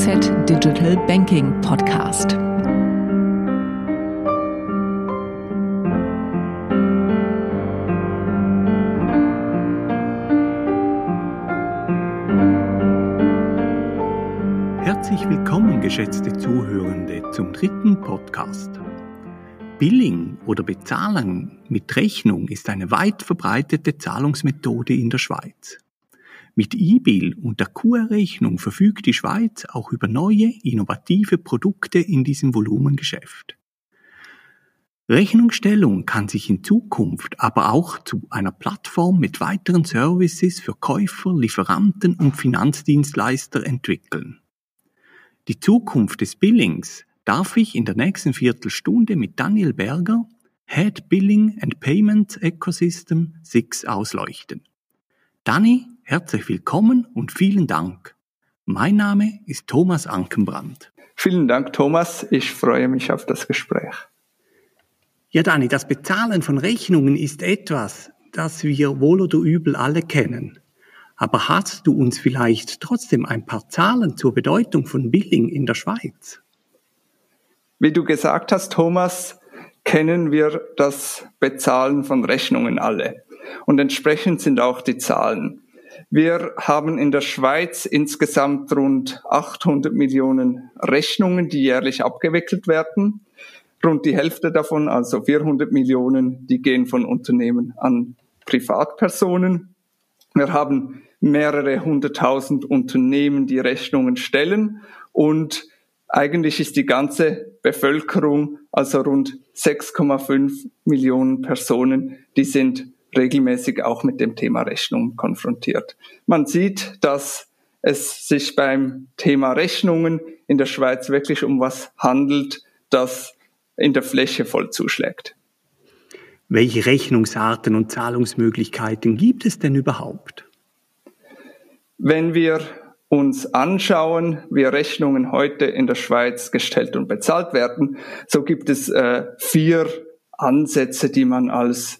DZ Digital Banking Podcast. Herzlich willkommen, geschätzte Zuhörende, zum dritten Podcast. Billing oder Bezahlung mit Rechnung ist eine weit verbreitete Zahlungsmethode in der Schweiz. Mit E-Bill und der QR-Rechnung verfügt die Schweiz auch über neue, innovative Produkte in diesem Volumengeschäft. Rechnungsstellung kann sich in Zukunft aber auch zu einer Plattform mit weiteren Services für Käufer, Lieferanten und Finanzdienstleister entwickeln. Die Zukunft des Billings darf ich in der nächsten Viertelstunde mit Daniel Berger, Head Billing and Payments Ecosystem SIX ausleuchten. Dani, herzlich willkommen und vielen Dank. Mein Name ist Thomas Ankenbrand. Vielen Dank, Thomas. Ich freue mich auf das Gespräch. Ja, Dani, das Bezahlen von Rechnungen ist etwas, das wir wohl oder übel alle kennen. Aber hast du uns vielleicht trotzdem ein paar Zahlen zur Bedeutung von Billing in der Schweiz? Wie du gesagt hast, Thomas, kennen wir das Bezahlen von Rechnungen alle. Und entsprechend sind auch die Zahlen. Wir haben in der Schweiz insgesamt rund 800 Millionen Rechnungen, die jährlich abgewickelt werden. Rund die Hälfte davon, also 400 Millionen, die gehen von Unternehmen an Privatpersonen. Wir haben mehrere hunderttausend Unternehmen, die Rechnungen stellen und eigentlich ist die ganze Bevölkerung, also rund 6,5 Millionen Personen, die sind regelmäßig auch mit dem Thema Rechnung konfrontiert. Man sieht, dass es sich beim Thema Rechnungen in der Schweiz wirklich um was handelt, das in der Fläche voll zuschlägt. Welche Rechnungsarten und Zahlungsmöglichkeiten gibt es denn überhaupt? Wenn wir uns anschauen, wie Rechnungen heute in der Schweiz gestellt und bezahlt werden, so gibt es äh, vier Ansätze, die man als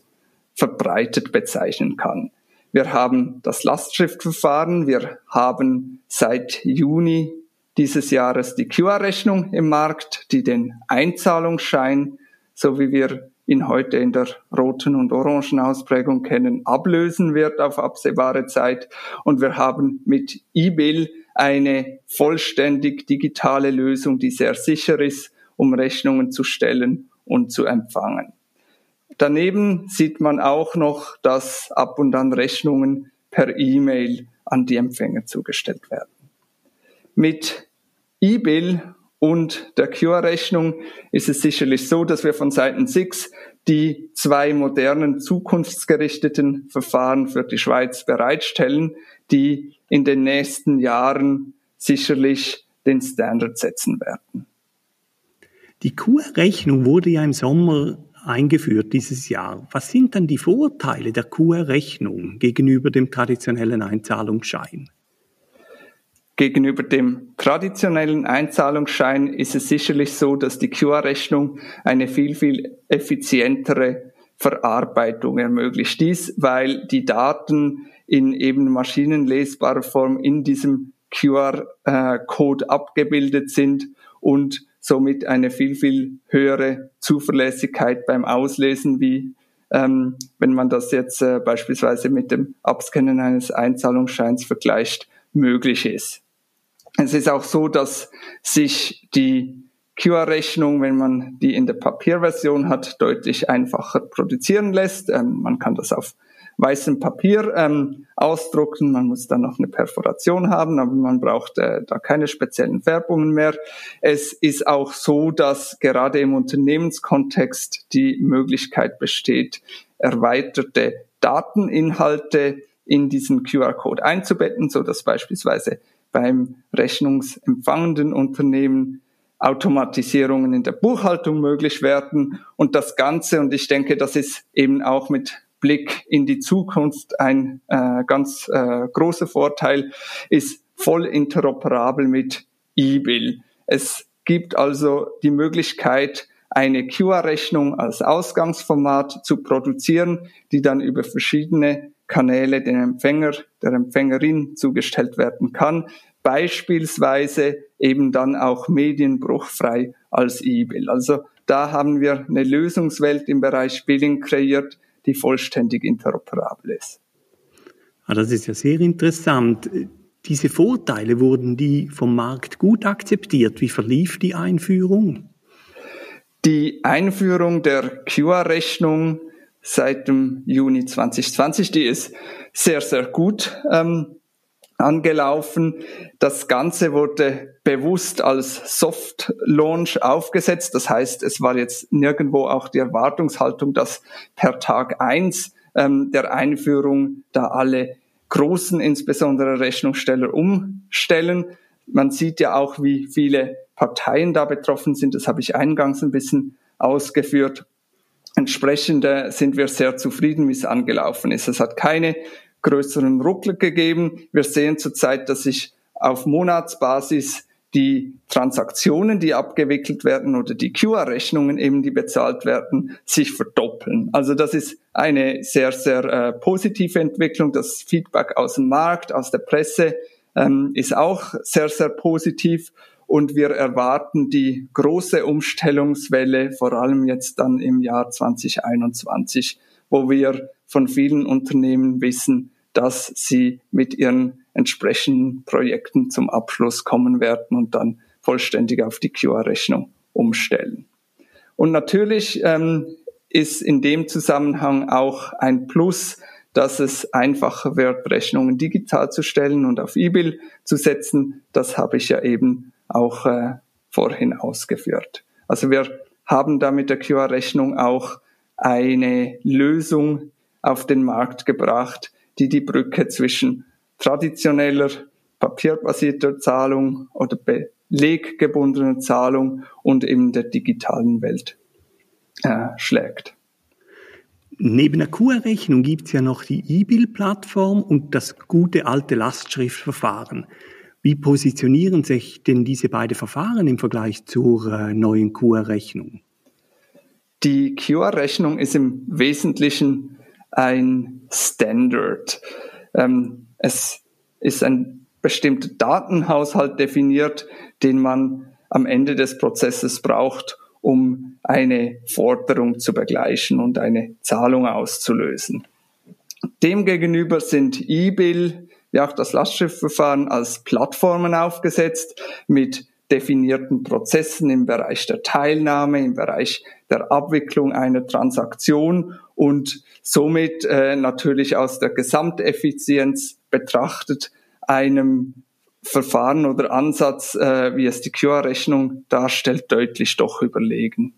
verbreitet bezeichnen kann. Wir haben das Lastschriftverfahren, wir haben seit Juni dieses Jahres die QR-Rechnung im Markt, die den Einzahlungsschein, so wie wir ihn heute in der roten und orangen Ausprägung kennen, ablösen wird auf absehbare Zeit. Und wir haben mit eBill eine vollständig digitale Lösung, die sehr sicher ist, um Rechnungen zu stellen und zu empfangen. Daneben sieht man auch noch, dass ab und an Rechnungen per E-Mail an die Empfänger zugestellt werden. Mit eBill und der QR-Rechnung ist es sicherlich so, dass wir von Seiten SIX die zwei modernen zukunftsgerichteten Verfahren für die Schweiz bereitstellen, die in den nächsten Jahren sicherlich den Standard setzen werden. Die QR-Rechnung wurde ja im Sommer eingeführt dieses Jahr. Was sind dann die Vorteile der QR-Rechnung gegenüber dem traditionellen Einzahlungsschein? Gegenüber dem traditionellen Einzahlungsschein ist es sicherlich so, dass die QR-Rechnung eine viel, viel effizientere Verarbeitung ermöglicht. Dies, weil die Daten in eben maschinenlesbarer Form in diesem QR-Code abgebildet sind und somit eine viel, viel höhere Zuverlässigkeit beim Auslesen, wie ähm, wenn man das jetzt äh, beispielsweise mit dem Abscannen eines Einzahlungsscheins vergleicht, möglich ist. Es ist auch so, dass sich die QR-Rechnung, wenn man die in der Papierversion hat, deutlich einfacher produzieren lässt. Ähm, man kann das auf weißem Papier ähm, ausdrucken. Man muss dann noch eine Perforation haben, aber man braucht äh, da keine speziellen Färbungen mehr. Es ist auch so, dass gerade im Unternehmenskontext die Möglichkeit besteht, erweiterte Dateninhalte in diesen QR-Code einzubetten, so dass beispielsweise beim rechnungsempfangenden Unternehmen Automatisierungen in der Buchhaltung möglich werden und das Ganze, und ich denke, das ist eben auch mit Blick in die Zukunft ein äh, ganz äh, großer Vorteil, ist voll interoperabel mit eBill. Es gibt also die Möglichkeit, eine QR-Rechnung als Ausgangsformat zu produzieren, die dann über verschiedene Kanäle dem Empfänger, der Empfängerin zugestellt werden kann. beispielsweise eben dann auch medienbruchfrei als E-Bill. Also da haben wir eine Lösungswelt im Bereich Billing kreiert, die vollständig interoperabel ist. Ah, das ist ja sehr interessant. Diese Vorteile wurden die vom Markt gut akzeptiert. Wie verlief die Einführung? Die Einführung der QR-Rechnung seit dem Juni 2020, die ist sehr, sehr gut ähm, angelaufen. Das Ganze wurde bewusst als Soft Launch aufgesetzt. Das heißt, es war jetzt nirgendwo auch die Erwartungshaltung, dass per Tag eins ähm, der Einführung da alle großen, insbesondere Rechnungssteller umstellen. Man sieht ja auch, wie viele Parteien da betroffen sind. Das habe ich eingangs ein bisschen ausgeführt. Entsprechend äh, sind wir sehr zufrieden, wie es angelaufen ist. Es hat keine größeren Ruckler gegeben. Wir sehen zurzeit, dass sich auf Monatsbasis die Transaktionen, die abgewickelt werden oder die QR-Rechnungen eben, die bezahlt werden, sich verdoppeln. Also das ist eine sehr, sehr äh, positive Entwicklung. Das Feedback aus dem Markt, aus der Presse ähm, ist auch sehr, sehr positiv. Und wir erwarten die große Umstellungswelle, vor allem jetzt dann im Jahr 2021, wo wir von vielen Unternehmen wissen, dass sie mit ihren entsprechenden Projekten zum Abschluss kommen werden und dann vollständig auf die QR-Rechnung umstellen. Und natürlich ähm, ist in dem Zusammenhang auch ein Plus, dass es einfacher wird, Rechnungen digital zu stellen und auf E-Bill zu setzen. Das habe ich ja eben auch äh, vorhin ausgeführt. Also wir haben da mit der QR-Rechnung auch eine Lösung auf den Markt gebracht, die die Brücke zwischen traditioneller papierbasierter Zahlung oder beleggebundener Zahlung und eben der digitalen Welt äh, schlägt. Neben der QR-Rechnung gibt es ja noch die E-Bill-Plattform und das gute alte Lastschriftverfahren. Wie positionieren sich denn diese beiden Verfahren im Vergleich zur äh, neuen QR-Rechnung? Die QR-Rechnung ist im Wesentlichen ein Standard. Ähm, es ist ein bestimmter Datenhaushalt definiert, den man am Ende des Prozesses braucht, um eine Forderung zu begleichen und eine Zahlung auszulösen. Demgegenüber sind E-Bill, wie auch das Lastschriftverfahren, als Plattformen aufgesetzt mit definierten Prozessen im Bereich der Teilnahme, im Bereich der Abwicklung einer Transaktion und somit äh, natürlich aus der Gesamteffizienz betrachtet einem Verfahren oder Ansatz, äh, wie es die QR-Rechnung darstellt, deutlich doch überlegen.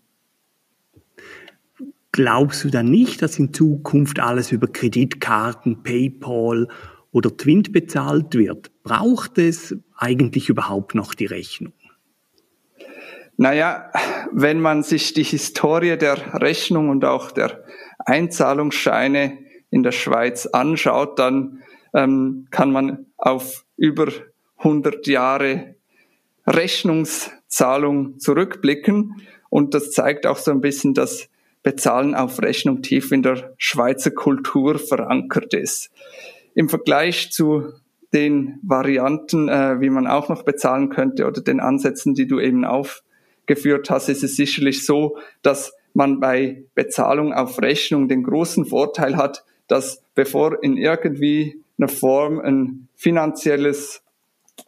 Glaubst du dann nicht, dass in Zukunft alles über Kreditkarten, PayPal oder Twint bezahlt wird? Braucht es eigentlich überhaupt noch die Rechnung? Naja, wenn man sich die Historie der Rechnung und auch der Einzahlungsscheine in der Schweiz anschaut, dann ähm, kann man auf über 100 Jahre Rechnungszahlung zurückblicken. Und das zeigt auch so ein bisschen, dass Bezahlen auf Rechnung tief in der Schweizer Kultur verankert ist. Im Vergleich zu den Varianten, äh, wie man auch noch bezahlen könnte oder den Ansätzen, die du eben aufgeführt hast, ist es sicherlich so, dass man bei Bezahlung auf Rechnung den großen Vorteil hat, dass bevor in irgendwie einer Form ein finanzielles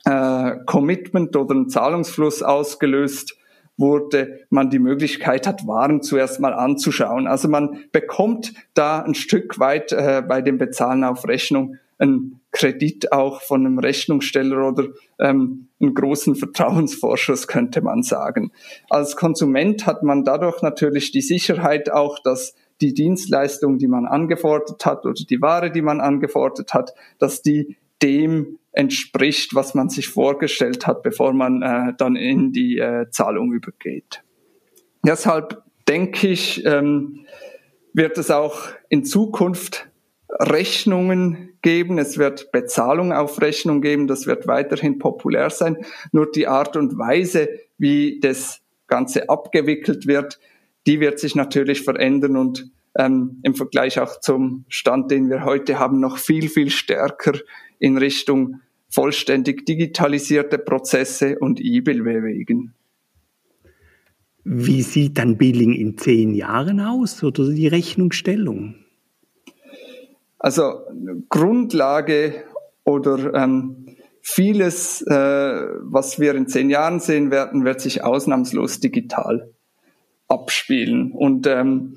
äh, Commitment oder ein Zahlungsfluss ausgelöst wurde, man die Möglichkeit hat, Waren zuerst mal anzuschauen. Also man bekommt da ein Stück weit äh, bei dem Bezahlen auf Rechnung einen Kredit auch von einem Rechnungssteller oder ähm, einen großen Vertrauensvorschuss, könnte man sagen. Als Konsument hat man dadurch natürlich die Sicherheit auch, dass die Dienstleistung, die man angefordert hat oder die Ware, die man angefordert hat, dass die dem entspricht, was man sich vorgestellt hat, bevor man äh, dann in die äh, Zahlung übergeht. Deshalb denke ich, ähm, wird es auch in Zukunft Rechnungen geben, es wird Bezahlung auf Rechnung geben, das wird weiterhin populär sein. Nur die Art und Weise, wie das Ganze abgewickelt wird, die wird sich natürlich verändern und ähm, im Vergleich auch zum Stand, den wir heute haben, noch viel, viel stärker in Richtung vollständig digitalisierte Prozesse und E-Bill bewegen. Wie sieht dann Billing in zehn Jahren aus oder die Rechnungsstellung? Also Grundlage oder ähm, vieles, äh, was wir in zehn Jahren sehen werden, wird sich ausnahmslos digital abspielen. Und ähm,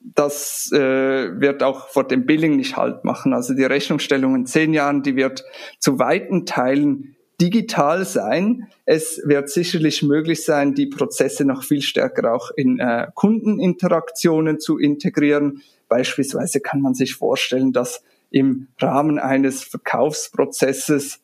das äh, wird auch vor dem Billing nicht halt machen. Also die Rechnungsstellung in zehn Jahren, die wird zu weiten Teilen digital sein. Es wird sicherlich möglich sein, die Prozesse noch viel stärker auch in äh, Kundeninteraktionen zu integrieren. Beispielsweise kann man sich vorstellen, dass im Rahmen eines Verkaufsprozesses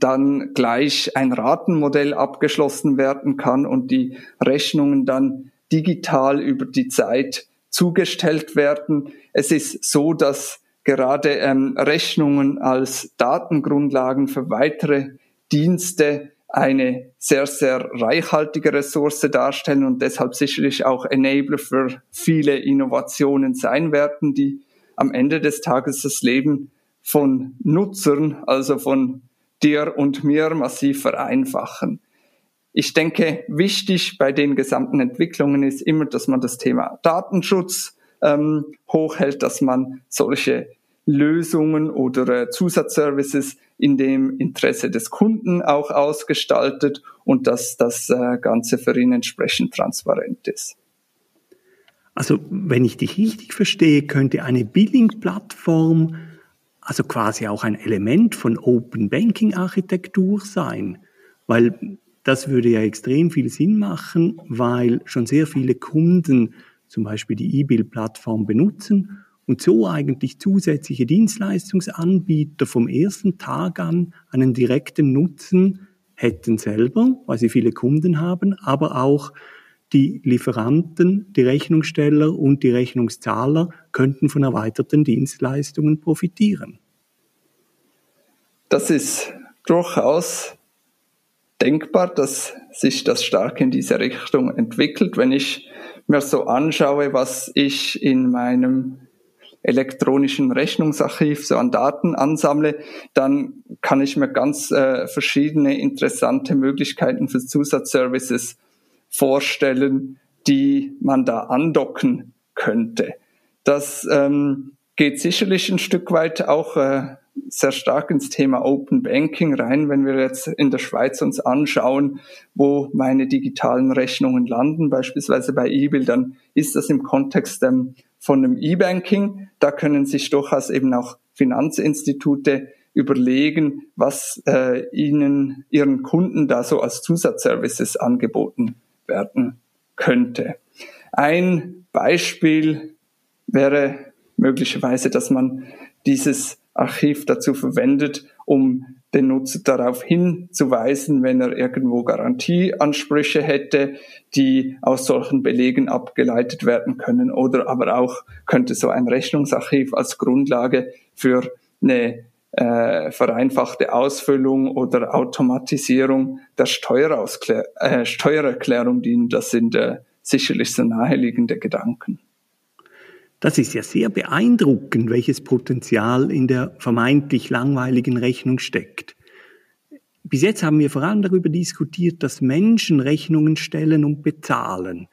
dann gleich ein Ratenmodell abgeschlossen werden kann und die Rechnungen dann digital über die Zeit zugestellt werden. Es ist so, dass gerade ähm, Rechnungen als Datengrundlagen für weitere Dienste eine sehr, sehr reichhaltige Ressource darstellen und deshalb sicherlich auch Enabler für viele Innovationen sein werden, die am Ende des Tages das Leben von Nutzern, also von dir und mir massiv vereinfachen. Ich denke, wichtig bei den gesamten Entwicklungen ist immer, dass man das Thema Datenschutz ähm, hochhält, dass man solche Lösungen oder äh, Zusatzservices in dem Interesse des Kunden auch ausgestaltet und dass das äh, Ganze für ihn entsprechend transparent ist. Also wenn ich dich richtig verstehe, könnte eine Billing-Plattform also quasi auch ein Element von Open Banking Architektur sein, weil das würde ja extrem viel Sinn machen, weil schon sehr viele Kunden zum Beispiel die E-Bill-Plattform benutzen und so eigentlich zusätzliche Dienstleistungsanbieter vom ersten Tag an einen direkten Nutzen hätten selber, weil sie viele Kunden haben, aber auch die Lieferanten, die Rechnungssteller und die Rechnungszahler könnten von erweiterten Dienstleistungen profitieren. Das ist durchaus denkbar, dass sich das stark in diese Richtung entwickelt. Wenn ich mir so anschaue, was ich in meinem elektronischen Rechnungsarchiv so an Daten ansammle, dann kann ich mir ganz äh, verschiedene interessante Möglichkeiten für Zusatzservices vorstellen, die man da andocken könnte. Das ähm, geht sicherlich ein Stück weit auch äh, sehr stark ins Thema Open Banking rein, wenn wir jetzt in der Schweiz uns anschauen, wo meine digitalen Rechnungen landen, beispielsweise bei eBill, dann ist das im Kontext ähm, von einem E-Banking. Da können sich durchaus eben auch Finanzinstitute überlegen, was äh, ihnen, ihren Kunden da so als Zusatzservices angeboten werden könnte. Ein Beispiel wäre möglicherweise, dass man dieses Archiv dazu verwendet, um den Nutzer darauf hinzuweisen, wenn er irgendwo Garantieansprüche hätte, die aus solchen Belegen abgeleitet werden können. Oder aber auch könnte so ein Rechnungsarchiv als Grundlage für eine äh, vereinfachte Ausfüllung oder Automatisierung der äh, Steuererklärung dienen. Das sind äh, sicherlich so naheliegende Gedanken. Das ist ja sehr beeindruckend, welches Potenzial in der vermeintlich langweiligen Rechnung steckt. Bis jetzt haben wir vor allem darüber diskutiert, dass Menschen Rechnungen stellen und bezahlen.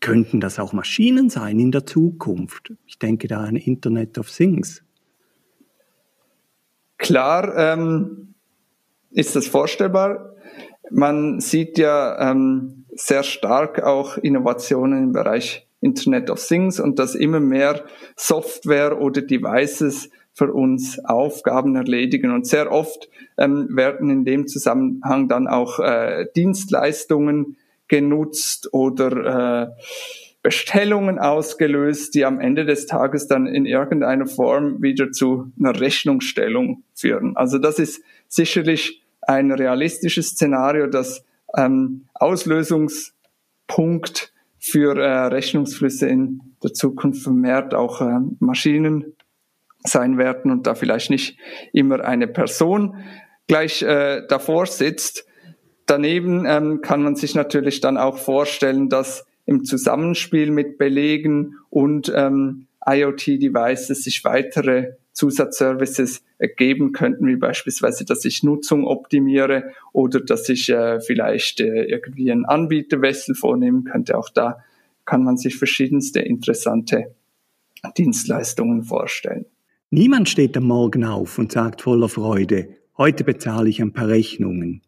Könnten das auch Maschinen sein in der Zukunft? Ich denke da an Internet of Things. Klar ähm, ist das vorstellbar. Man sieht ja ähm, sehr stark auch Innovationen im Bereich Internet of Things und dass immer mehr Software oder Devices für uns Aufgaben erledigen. Und sehr oft ähm, werden in dem Zusammenhang dann auch äh, Dienstleistungen genutzt oder äh, Bestellungen ausgelöst, die am Ende des Tages dann in irgendeiner Form wieder zu einer Rechnungsstellung führen. Also das ist sicherlich ein realistisches Szenario, das ähm, Auslösungspunkt für äh, Rechnungsflüsse in der Zukunft vermehrt auch äh, Maschinen sein werden und da vielleicht nicht immer eine Person gleich äh, davor sitzt. Daneben ähm, kann man sich natürlich dann auch vorstellen, dass im Zusammenspiel mit Belegen und ähm, IoT-Devices sich weitere Zusatzservices ergeben könnten, wie beispielsweise, dass ich Nutzung optimiere oder dass ich äh, vielleicht äh, irgendwie einen Anbieterwechsel vornehmen könnte. Auch da kann man sich verschiedenste interessante Dienstleistungen vorstellen. Niemand steht am Morgen auf und sagt voller Freude, heute bezahle ich ein paar Rechnungen.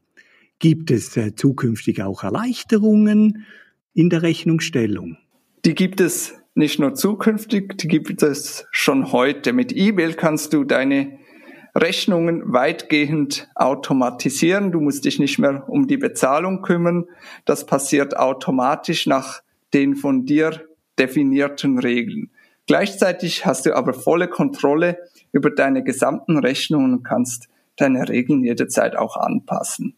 Gibt es äh, zukünftig auch Erleichterungen in der Rechnungsstellung? Die gibt es nicht nur zukünftig, die gibt es schon heute. Mit E-Mail kannst du deine Rechnungen weitgehend automatisieren. Du musst dich nicht mehr um die Bezahlung kümmern. Das passiert automatisch nach den von dir definierten Regeln. Gleichzeitig hast du aber volle Kontrolle über deine gesamten Rechnungen und kannst deine Regeln jederzeit auch anpassen.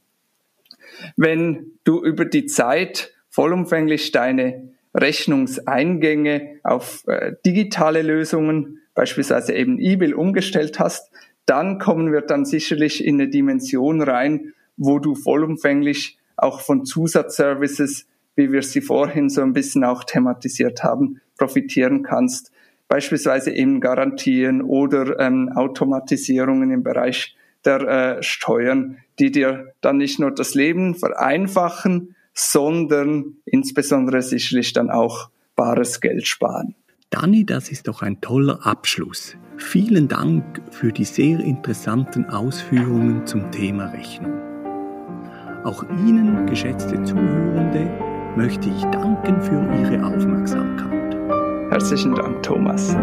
Wenn du über die Zeit vollumfänglich deine Rechnungseingänge auf äh, digitale Lösungen, beispielsweise eben E-Bill umgestellt hast, dann kommen wir dann sicherlich in eine Dimension rein, wo du vollumfänglich auch von Zusatzservices, wie wir sie vorhin so ein bisschen auch thematisiert haben, profitieren kannst. Beispielsweise eben Garantien oder ähm, Automatisierungen im Bereich der äh, Steuern, die dir dann nicht nur das Leben vereinfachen, sondern insbesondere sicherlich dann auch bares Geld sparen. Dani, das ist doch ein toller Abschluss. Vielen Dank für die sehr interessanten Ausführungen zum Thema Rechnung. Auch Ihnen, geschätzte Zuhörende, möchte ich danken für Ihre Aufmerksamkeit. Herzlichen Dank, Thomas.